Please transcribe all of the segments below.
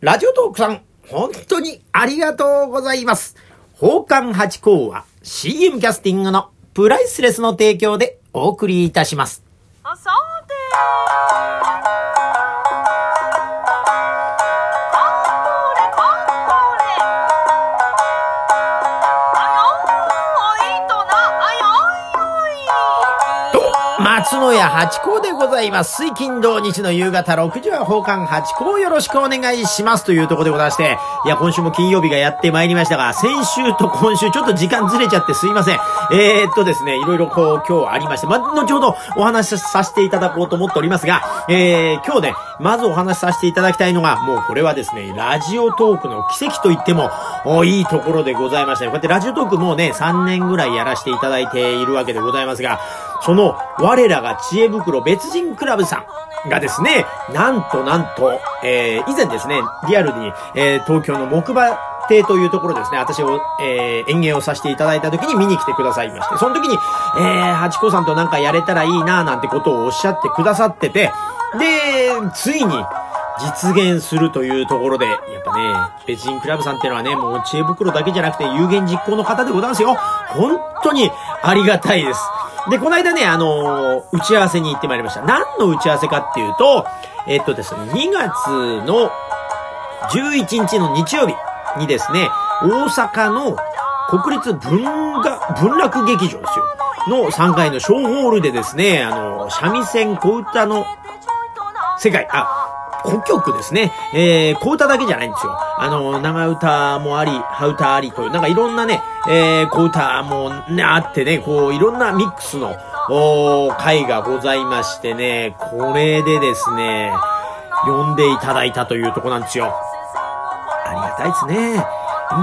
ラジオトークさん、本当にありがとうございます。宝冠八甲は CM キャスティングのプライスレスの提供でお送りいたします。松野屋八甲でございます。水金土日の夕方6時は宝冠八甲よろしくお願いしますというところでございまして、いや、今週も金曜日がやってまいりましたが、先週と今週ちょっと時間ずれちゃってすいません。えー、っとですね、いろいろこう今日ありまして、ま、後ほどお話しさせていただこうと思っておりますが、えー、今日ね、まずお話しさせていただきたいのが、もうこれはですね、ラジオトークの奇跡と言っても、おいいところでございました。こうやってラジオトークもうね、3年ぐらいやらせていただいているわけでございますが、その、我らが知恵袋別人クラブさんがですね、なんとなんと、えー、以前ですね、リアルに、えー、東京の木馬亭というところですね、私を、えー、演芸をさせていただいた時に見に来てくださいまして、その時に、えー、ハチコさんとなんかやれたらいいななんてことをおっしゃってくださってて、で、ついに、実現するというところで、やっぱね、別人クラブさんっていうのはね、もう知恵袋だけじゃなくて有言実行の方でございますよ。本当にありがたいです。で、この間ね、あのー打ち合わせに行ってまいりました。何の打ち合わせかっていうと、えっとですね、2月の11日の日曜日にですね、大阪の国立文が、文楽劇場ですよ。の3階の小ホールでですね、あの、三味線小歌の世界、あ、古曲ですね。えー、小歌だけじゃないんですよ。あの、長歌もあり、羽歌ありという、なんかいろんなね、えー、小歌もね、あってね、こう、いろんなミックスの、おー会がございましてね、これでですね、呼んでいただいたというとこなんですよ。ありがたいですね。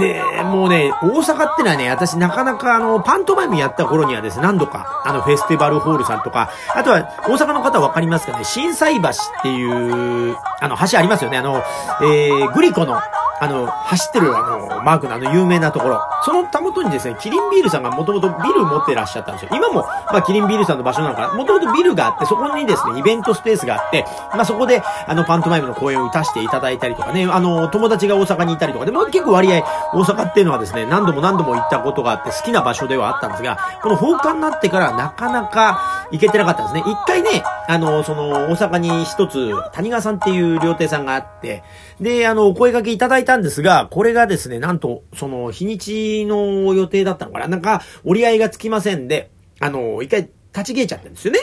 で、もうね、大阪ってのはね、私なかなかあの、パントマイムやった頃にはですね、何度か、あの、フェスティバルホールさんとか、あとは、大阪の方わかりますかね、震災橋っていう、あの、橋ありますよね、あの、えー、グリコの、あの、走ってるあの、マークのあの、有名なところ。そのたもとにですね、キリンビールさんがもともとビル持ってらっしゃったんですよ。今も、まあ、キリンビールさんの場所なのかな。もともとビルがあって、そこにですね、イベントスペースがあって、まあ、そこで、あの、パントマイムの公演を打たせていただいたりとかね、あの、友達が大阪にいたりとかで、も結構割合、大阪っていうのはですね、何度も何度も行ったことがあって、好きな場所ではあったんですが、この放課になってからなかなか行けてなかったんですね。一回ね、あの、その、大阪に一つ、谷川さんっていう料亭さんがあって、で、あの、お声掛けいただいたんですが、これがですね、なんと、その、日にちの予定だったのかななんか、折り合いがつきませんで、あの、一回、立ち消えちゃったんですよね。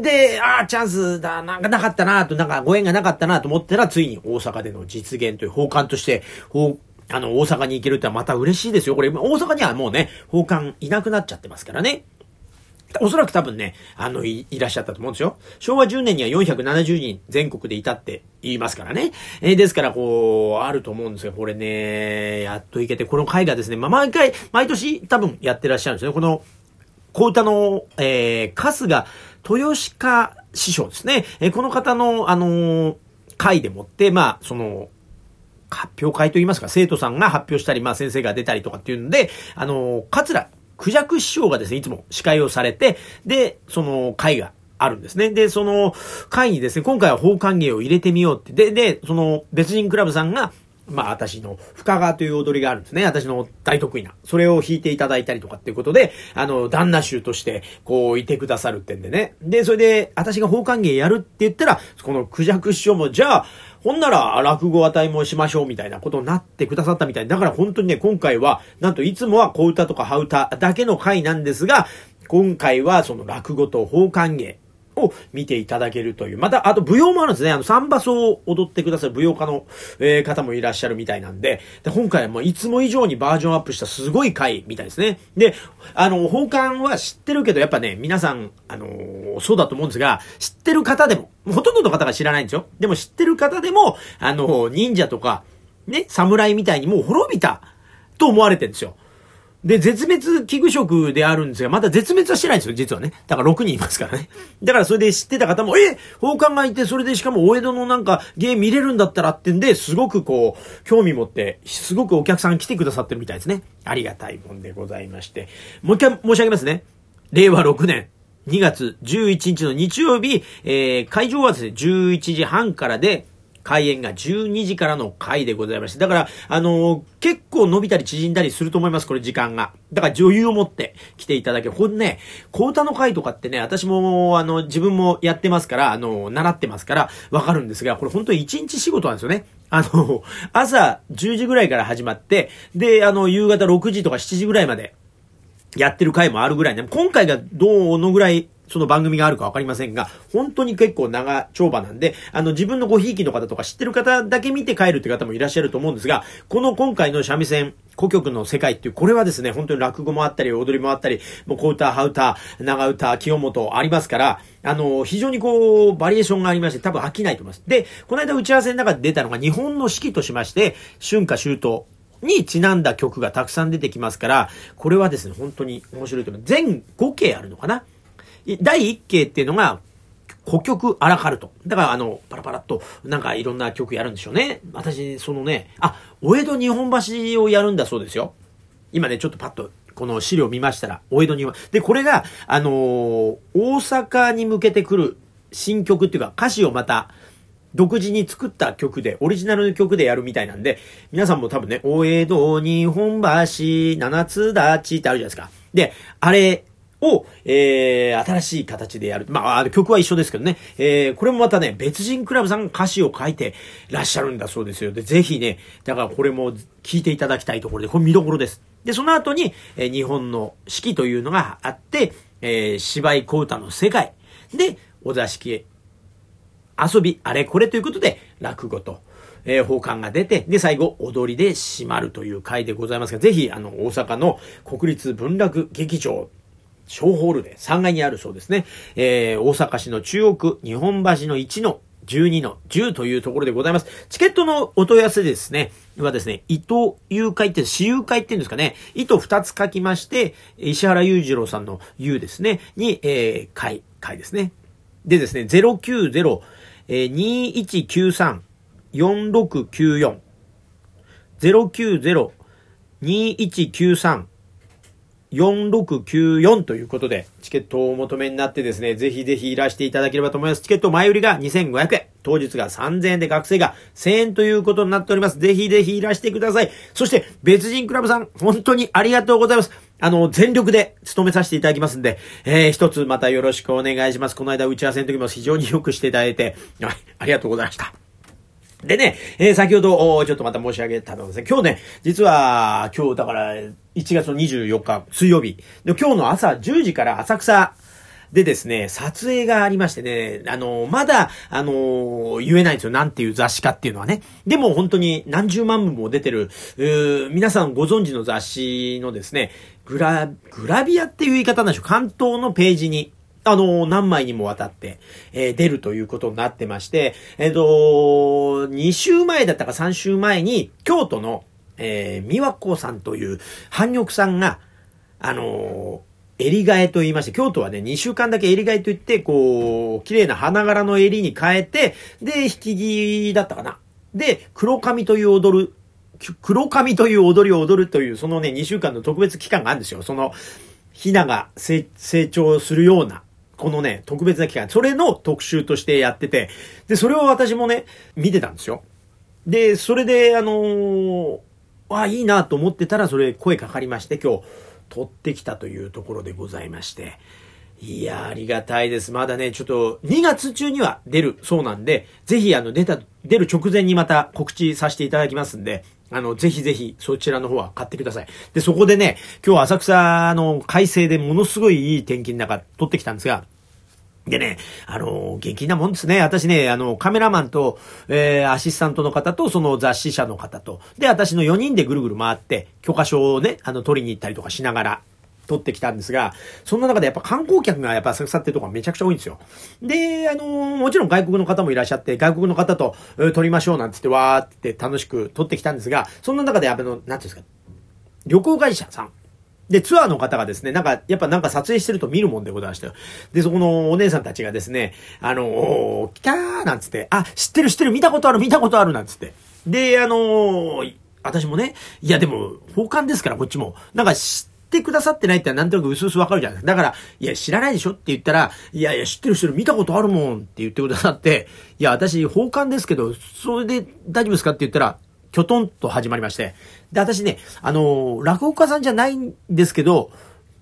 で、ああ、チャンスだ、なんかなかったなと、なんかご縁がなかったなと思ったら、ついに大阪での実現という奉還として、あの、大阪に行けるってのはまた嬉しいですよ。これ、大阪にはもうね、奉還いなくなっちゃってますからね。おそらく多分ね、あの、い、いらっしゃったと思うんですよ。昭和10年には470人全国でいたって言いますからね。えーですから、こう、あると思うんですが、これね、やっといけて、この回がですね、まあ、毎回、毎年多分やってらっしゃるんですね。この、小歌の、えー、春日豊鹿師匠ですね。えーこの方の、あのー会でもって、まあ、その、発表会といいますか、生徒さんが発表したり、まあ先生が出たりとかっていうので、あの、桂クジャク師匠がですね、いつも司会をされて、で、その会があるんですね。で、その会にですね、今回は法歓迎を入れてみようって。で、で、その別人クラブさんが、まあ私の深川という踊りがあるんですね。私の大得意な。それを弾いていただいたりとかっていうことで、あの、旦那衆として、こう、いてくださるってんでね。で、それで、私が法歓迎やるって言ったら、このクジャク師匠も、じゃあ、ほんなら落語あたいもしましょうみたいなことになってくださったみたい。だから本当にね、今回は、なんといつもは小歌とか羽歌だけの回なんですが、今回はその落語と法歓迎を見ていただけるという。また、あと舞踊もあるんですね。あの、サンバソを踊ってくださる舞踊家の、えー方もいらっしゃるみたいなんで、で今回はもういつも以上にバージョンアップしたすごい回みたいですね。で、あの、法官は知ってるけど、やっぱね、皆さん、あのーそうだと思うんですが、知ってる方でも、ほとんどの方が知らないんですよ。でも知ってる方でも、あのー忍者とか、ね、侍みたいにもう滅びたと思われてるんですよ。で、絶滅危惧食であるんですが、まだ絶滅はしてないんですよ、実はね。だから6人いますからね。だからそれで知ってた方も、え宝冠がいて、それでしかも大江戸のなんか芸見れるんだったらってんで、すごくこう、興味持って、すごくお客さん来てくださってるみたいですね。ありがたいもんでございまして。もう一回申し上げますね。令和6年。2月11日の日曜日、えー、会場はですね、11時半からで、開演が12時からの回でございまして、だから、あのー結構伸びたり縮んだりすると思います、これ時間が。だから女優を持って来ていただけ。ほんね、小歌の回とかってね、私も、あの、自分もやってますから、あの、習ってますから、わかるんですが、これ本当に1日仕事なんですよね。あの、朝10時ぐらいから始まって、で、あの、夕方6時とか7時ぐらいまでやってる回もあるぐらいね。今回がどのぐらいその番組があるかわかりませんが、本当に結構長丁場なんで、あの自分のごひいきの方とか知ってる方だけ見て帰るって方もいらっしゃると思うんですが、この今回の三味線古曲の世界っていう、これはですね、本当に落語もあったり、踊りもあったり、もう小歌、羽歌、長歌、清本ありますから、あの、非常にこう、バリエーションがありまして、多分飽きないと思います。で、この間打ち合わせの中で出たのが日本の四季としまして、春夏秋冬、にちなんだ曲がたくさん出てきますから、これはですね、本当に面白いと思います。全5景あるのかな第1景っていうのが、古曲アラカルト。だからあの、パラパラっと、なんかいろんな曲やるんでしょうね。私、そのね、あ、お江戸日本橋をやるんだそうですよ。今ね、ちょっとパッと、この資料見ましたら、お江戸には。で、これが、あのー大阪に向けてくる新曲っていうか、歌詞をまた、独自に作った曲で、オリジナルの曲でやるみたいなんで、皆さんも多分ね、お江戸、日本橋、七つ立ちってあるじゃないですか。で、あれを、えー、新しい形でやる。まあ、曲は一緒ですけどね。えー、これもまたね、別人クラブさんが歌詞を書いてらっしゃるんだそうですよ。で、ぜひね、だからこれも聞いていただきたいところで、これ見どころです。で、その後に、えー日本の四季というのがあって、えー、芝居小歌の世界。で、お座敷へ遊び、あれこれということで、落語と、えー、法官が出て、で、最後、踊りで締まるという回でございますが、ぜひ、あの、大阪の国立文楽劇場、小ホールで3階にあるそうですね。えー、大阪市の中央区、日本橋の1の12の10というところでございます。チケットのお問い合わせですね、はですね、伊藤友会って、私有会っていうんですかね、糸2つ書きまして、石原裕次郎さんの優ですね、に、えー、会、会ですね。でですね、090、えー、2193、4694、090-2193-4694、4694ということで、チケットをお求めになってですね、ぜひぜひいらしていただければと思います。チケット前売りが2500円、当日が3000円で学生が1000円ということになっております。ぜひぜひいらしてください。そして、別人クラブさん、本当にありがとうございます。あの、全力で務めさせていただきますんで、えー、一つまたよろしくお願いします。この間打ち合わせの時も非常によくしていただいて、はい、ありがとうございました。でね、えー先ほど、おちょっとまた申し上げたのですね、今日ね、実は、今日だから、1月の24日、水曜日。で今日の朝10時から浅草でですね、撮影がありましてね、あのまだ、あの言えないんですよ。なんていう雑誌かっていうのはね。でも本当に何十万部も出てる、皆さんご存知の雑誌のですね、グラ、グラビアっていう言い方なんでしょう。関東のページに、あの、何枚にもわたって、えー出るということになってまして、えっ、と、2週前だったか3週前に、京都の、えー、美和子さんという、韓玉さんが、あの、襟替えと言いまして、京都はね、2週間だけ襟替えと言って、こう、綺麗な花柄の襟に変えて、で、引き着だったかな。で、黒髪という踊る、黒髪という踊りを踊るという、そのね、2週間の特別期間があるんですよ。その、ひなが成長するような、このね、特別な期間、それの特集としてやってて、で、それを私もね、見てたんですよ。で、それで、あのー、あ、いいなと思ってたら、それ声かかりまして、今日、撮ってきたというところでございまして。いや、ありがたいです。まだね、ちょっと、2月中には出るそうなんで、ぜひ、あの、出た、出る直前にまた告知させていただきますんで、あの、ぜひぜひ、そちらの方は買ってください。で、そこでね、今日浅草の快晴でものすごいいい天気の中、撮ってきたんですが、でね、あの、元気なもんですね。私ね、あの、カメラマンと、えー、アシスタントの方と、その雑誌社の方と、で、私の4人でぐるぐる回って、許可証をね、あの、取りに行ったりとかしながら、撮ってきたんですが、そんな中でやっぱ観光客がやっぱ浅草ってところがめちゃくちゃ多いんですよ。で、あのもちろん外国の方もいらっしゃって、外国の方と、えー撮りましょうなんつって、わーって楽しく撮ってきたんですが、そんな中で、あの、なんていうんですか、旅行会社さん。で、ツアーの方がですね、なんか、やっぱなんか撮影してると見るもんでございましたよ。で、そこのお姉さんたちがですね、あのー、来たーなんつって、あ、知ってる知ってる、見たことある、見たことあるなんつって。で、あのー私もね、いやでも、奉還ですから、こっちも。なんか知ってくださってないってなんとなく薄々わかるじゃないですか。だから、いや、知らないでしょって言ったら、いやいや、知ってる人見たことあるもんって言ってくださって、いや、私、奉還ですけど、それで大丈夫ですかって言ったら、きょとんと始まりまして。で、私ね、あのー落語家さんじゃないんですけど、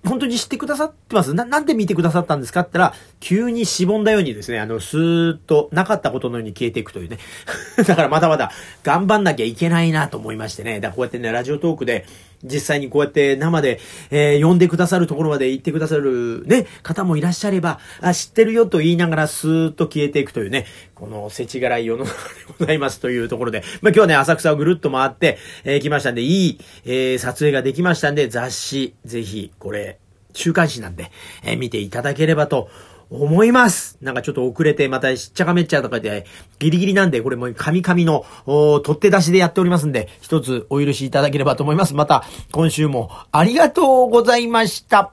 本当に知ってくださってます？な、なんで見てくださったんですかって言ったら、急にしぼんだようにですね、あの、スーッとなかったことのように消えていくというね。だからまだまだ頑張んなきゃいけないなと思いましてね。だからこうやってね、ラジオトークで、実際にこうやって生で、えー呼んでくださるところまで行ってくださるね、方もいらっしゃれば、あ、知ってるよと言いながらスーッと消えていくというね、この世知辛い世の中でございますというところで、まあ今日はね、浅草をぐるっと回って、えー来ましたんで、いい、えー撮影ができましたんで、雑誌、ぜひ、これ、週刊誌なんで、えー見ていただければと思います。なんかちょっと遅れて、またしっちゃかめっちゃとかで、ギリギリなんで、これもう神々の、おー取って出しでやっておりますんで、一つお許しいただければと思います。また、今週もありがとうございました。